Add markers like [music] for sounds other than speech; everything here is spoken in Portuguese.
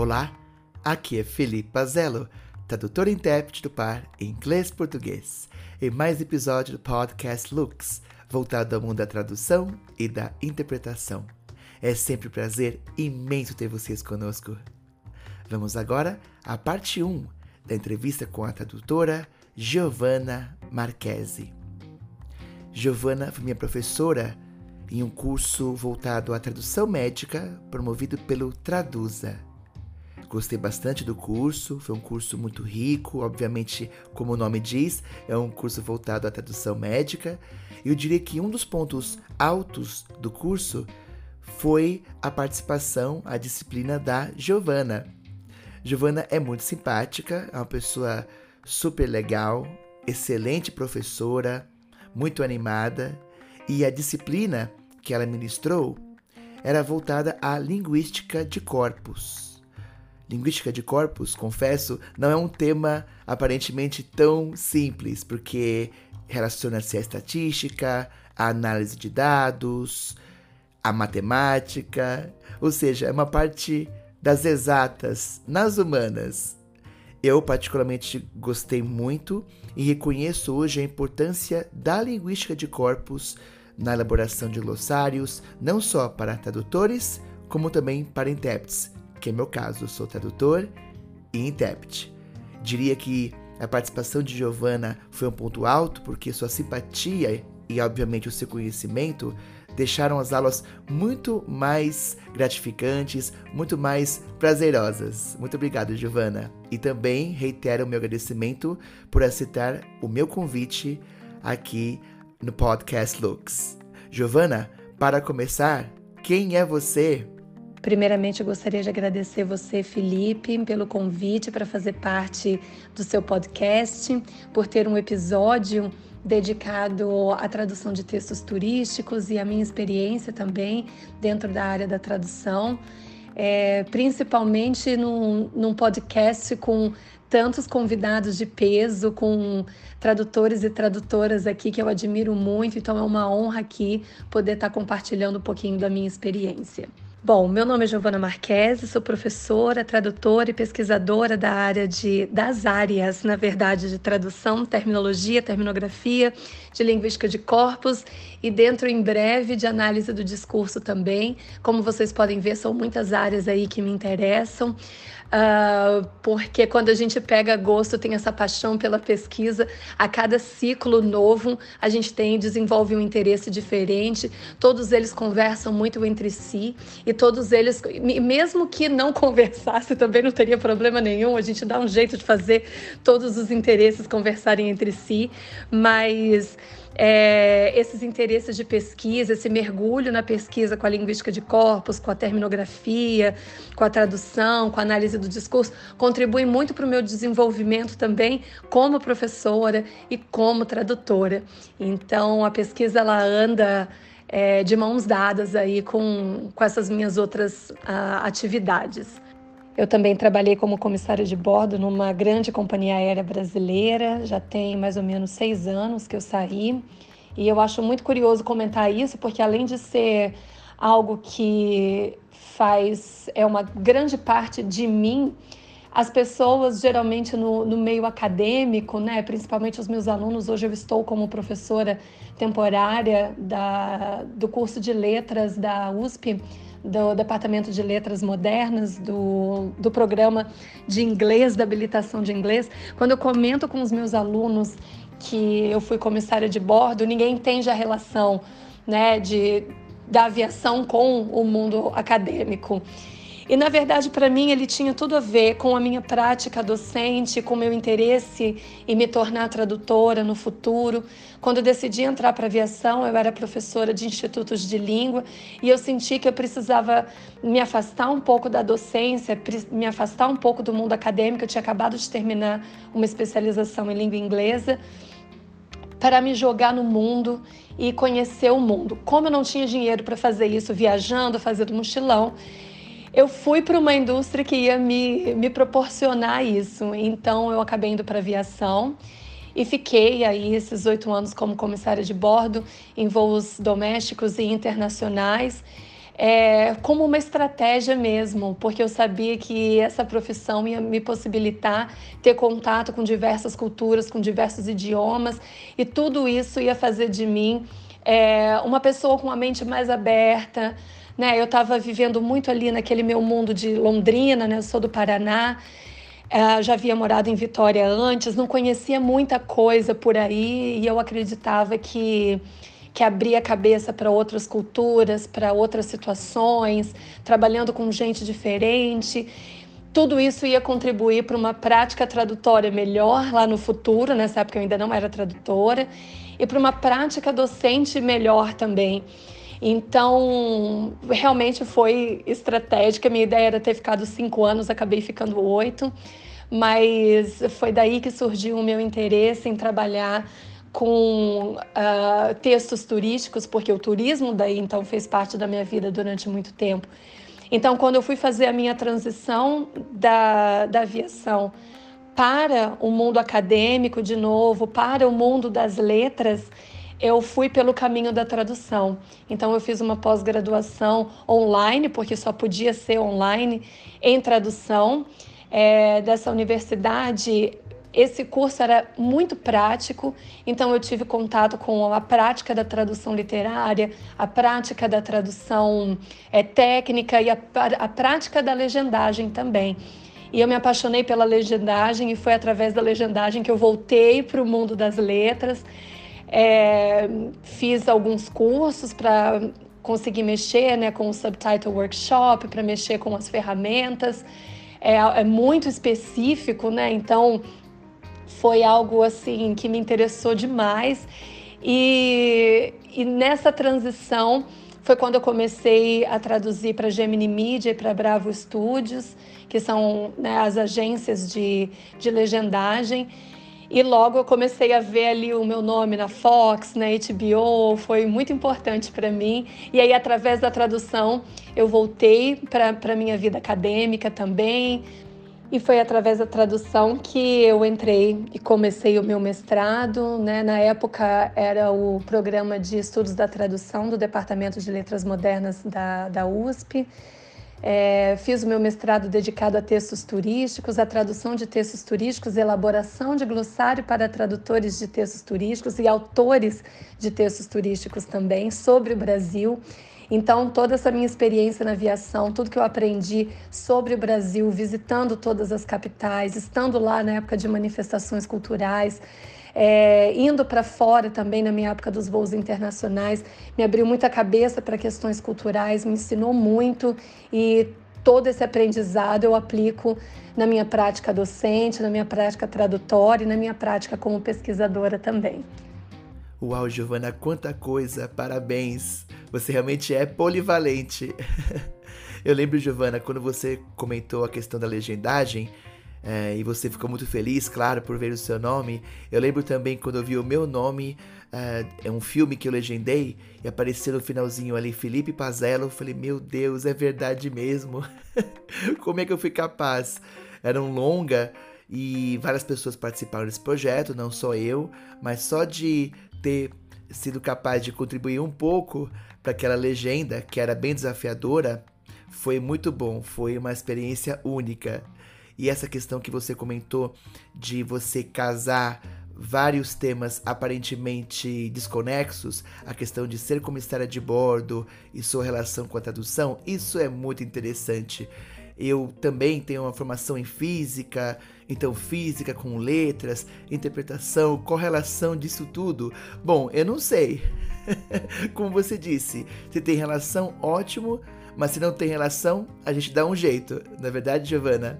Olá, aqui é Felipe Pazello, tradutor e intérprete do par inglês-português, em mais episódio do podcast Lux, voltado ao mundo da tradução e da interpretação. É sempre um prazer imenso ter vocês conosco. Vamos agora à parte 1 da entrevista com a tradutora Giovanna Marchese. Giovanna foi minha professora em um curso voltado à tradução médica promovido pelo Traduza. Gostei bastante do curso, foi um curso muito rico, obviamente, como o nome diz, é um curso voltado à tradução médica. Eu diria que um dos pontos altos do curso foi a participação, a disciplina da Giovana. Giovana é muito simpática, é uma pessoa super legal, excelente professora, muito animada, e a disciplina que ela ministrou era voltada à linguística de corpos. Linguística de corpos, confesso, não é um tema aparentemente tão simples, porque relaciona-se à estatística, à análise de dados, à matemática, ou seja, é uma parte das exatas nas humanas. Eu, particularmente, gostei muito e reconheço hoje a importância da linguística de corpos na elaboração de glossários, não só para tradutores, como também para intérpretes que é meu caso, eu sou tradutor e intérprete. Diria que a participação de Giovanna foi um ponto alto porque sua simpatia e, obviamente, o seu conhecimento deixaram as aulas muito mais gratificantes, muito mais prazerosas. Muito obrigado, Giovanna. E também reitero o meu agradecimento por aceitar o meu convite aqui no podcast Lux. Giovanna, para começar, quem é você? Primeiramente, eu gostaria de agradecer você, Felipe, pelo convite para fazer parte do seu podcast, por ter um episódio dedicado à tradução de textos turísticos e a minha experiência também dentro da área da tradução, é, principalmente num, num podcast com tantos convidados de peso, com tradutores e tradutoras aqui que eu admiro muito, então é uma honra aqui poder estar compartilhando um pouquinho da minha experiência. Bom, meu nome é Giovana Marquese, sou professora, tradutora e pesquisadora da área de das áreas, na verdade, de tradução, terminologia, terminografia, de linguística de corpos e dentro em breve de análise do discurso também. Como vocês podem ver, são muitas áreas aí que me interessam. Uh, porque quando a gente pega gosto, tem essa paixão pela pesquisa, a cada ciclo novo a gente tem desenvolve um interesse diferente, todos eles conversam muito entre si e todos eles, mesmo que não [laughs] conversasse, também não teria problema nenhum, a gente dá um jeito de fazer todos os interesses conversarem entre si, mas é, esses interesses de pesquisa, esse mergulho na pesquisa com a linguística de corpos, com a terminografia, com a tradução, com a análise do discurso, contribui muito para o meu desenvolvimento também como professora e como tradutora. Então, a pesquisa ela anda é, de mãos dadas aí com, com essas minhas outras uh, atividades. Eu também trabalhei como comissária de bordo numa grande companhia aérea brasileira, já tem mais ou menos seis anos que eu saí. E eu acho muito curioso comentar isso, porque além de ser algo que faz, é uma grande parte de mim, as pessoas geralmente no, no, meio acadêmico, né, principalmente os meus alunos, hoje eu estou como professora temporária da, do curso de letras da USP, do Departamento de Letras Modernas, do, do programa de inglês, da habilitação de inglês, quando eu comento com os meus alunos que eu fui comissária de bordo, ninguém entende a relação né, de, da aviação com o mundo acadêmico. E na verdade, para mim, ele tinha tudo a ver com a minha prática docente, com o meu interesse em me tornar tradutora no futuro. Quando eu decidi entrar para aviação, eu era professora de institutos de língua e eu senti que eu precisava me afastar um pouco da docência, me afastar um pouco do mundo acadêmico. Eu tinha acabado de terminar uma especialização em língua inglesa para me jogar no mundo e conhecer o mundo. Como eu não tinha dinheiro para fazer isso viajando, fazendo mochilão, eu fui para uma indústria que ia me, me proporcionar isso. Então eu acabei indo para aviação e fiquei aí esses oito anos como comissária de bordo em voos domésticos e internacionais. é, como uma estratégia mesmo, porque eu sabia que essa profissão ia me possibilitar ter contato com diversas culturas, com diversos idiomas, e tudo isso ia fazer de mim é, uma pessoa com a mente mais aberta. Né? Eu estava vivendo muito ali naquele meu mundo de Londrina, né? eu sou do Paraná. Uh, já havia morado em Vitória antes, não conhecia muita coisa por aí e eu acreditava que que abria a cabeça para outras culturas, para outras situações, trabalhando com gente diferente. Tudo isso ia contribuir para uma prática tradutória melhor lá no futuro, nessa época eu ainda não era tradutora, e para uma prática docente melhor também. Então, realmente foi estratégica. Minha ideia era ter ficado cinco anos, acabei ficando oito, mas foi daí que surgiu o meu interesse em trabalhar com uh, textos turísticos, porque o turismo daí então fez parte da minha vida durante muito tempo. Então, quando eu fui fazer a minha transição da, da aviação para o mundo acadêmico de novo, para o mundo das letras, eu fui pelo caminho da tradução. Então, eu fiz uma pós-graduação online, porque só podia ser online, em tradução. É, dessa universidade, esse curso era muito prático, então eu tive contato com a prática da tradução literária, a prática da tradução é, técnica e a, a prática da legendagem também. E eu me apaixonei pela legendagem e foi através da legendagem que eu voltei para o mundo das letras. É, fiz alguns cursos para conseguir mexer né, com o Subtitle Workshop, para mexer com as ferramentas. É, é, muito específico, né? Então foi algo assim que me interessou demais. E, e nessa transição foi quando eu comecei a traduzir para Gemini Media e para Bravo Studios, que são né, as agências de, de legendagem. E logo eu comecei a ver ali o meu nome na Fox, na HBO, foi muito importante para mim. E aí, através da tradução, eu voltei para a minha vida acadêmica também. E foi através da tradução que eu entrei e comecei o meu mestrado. Né? Na época, era o programa de estudos da tradução do Departamento de Letras Modernas da, da USP. É, fiz o meu mestrado dedicado a textos turísticos, a tradução de textos turísticos, elaboração de glossário para tradutores de textos turísticos e autores de textos turísticos também sobre o Brasil. Então, toda essa minha experiência na aviação, tudo que eu aprendi sobre o Brasil, visitando todas as capitais, estando lá na época de manifestações culturais, é, indo para fora também na minha época dos voos internacionais, me abriu muita cabeça para questões culturais, me ensinou muito e todo esse aprendizado eu aplico na minha prática docente, na minha prática tradutória e na minha prática como pesquisadora também. Uau, Giovana, quanta coisa! Parabéns! Você realmente é polivalente. [laughs] eu lembro, Giovana, quando você comentou a questão da legendagem, é, e você ficou muito feliz, claro, por ver o seu nome. Eu lembro também quando eu vi o meu nome, é, é um filme que eu legendei e apareceu no finalzinho ali Felipe Pazello. Eu falei, meu Deus, é verdade mesmo. [laughs] Como é que eu fui capaz? Era um longa e várias pessoas participaram desse projeto, não só eu, mas só de ter sido capaz de contribuir um pouco para aquela legenda que era bem desafiadora, foi muito bom, foi uma experiência única. E essa questão que você comentou de você casar vários temas aparentemente desconexos, a questão de ser comissária de bordo e sua relação com a tradução, isso é muito interessante. Eu também tenho uma formação em física, então física com letras, interpretação, correlação disso tudo. Bom, eu não sei. [laughs] Como você disse, se tem relação, ótimo, mas se não tem relação, a gente dá um jeito. Na é verdade, Giovana?